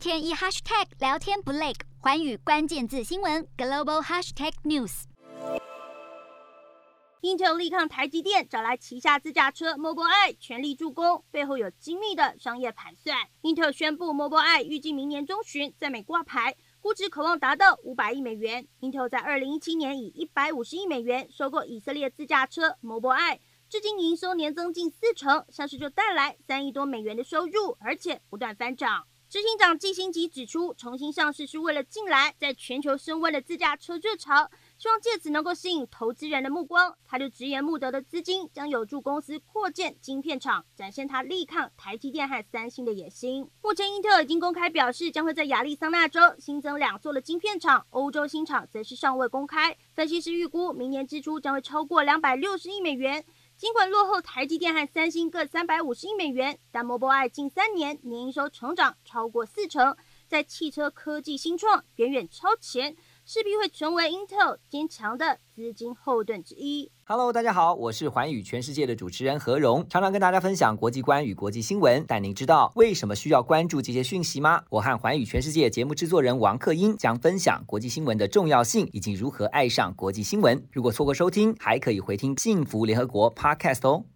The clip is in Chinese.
天一 hashtag 聊天不累，寰宇关键字新闻 global hashtag news。Intel 力抗台积电，找来旗下自驾车 Mobileye 全力助攻，背后有精密的商业盘算。Intel 宣布 Mobileye 预计明年中旬在美挂牌，估值可望达到五百亿美元。Intel 在二零一七年以一百五十亿美元收购以色列自驾车 Mobileye，至今营收年增近四成，上市就带来三亿多美元的收入，而且不断翻涨。执行长季辛吉指出，重新上市是为了近来在全球升温的自驾车热潮，希望借此能够吸引投资人的目光。他就直言，募得的资金将有助公司扩建晶片厂，展现他力抗台积电和三星的野心。目前，英特尔已经公开表示，将会在亚利桑那州新增两座的晶片厂，欧洲新厂则是尚未公开。分析师预估，明年支出将会超过两百六十亿美元。尽管落后台积电和三星各三百五十亿美元，但 Mobileye 近三年年营收成长超过四成，在汽车科技新创远远超前，势必会成为 Intel 坚强的资金后盾之一。Hello，大家好，我是寰宇全世界的主持人何荣，常常跟大家分享国际观与国际新闻。但您知道为什么需要关注这些讯息吗？我和寰宇全世界节目制作人王克英将分享国际新闻的重要性以及如何爱上国际新闻。如果错过收听，还可以回听幸福联合国 Podcast 哦。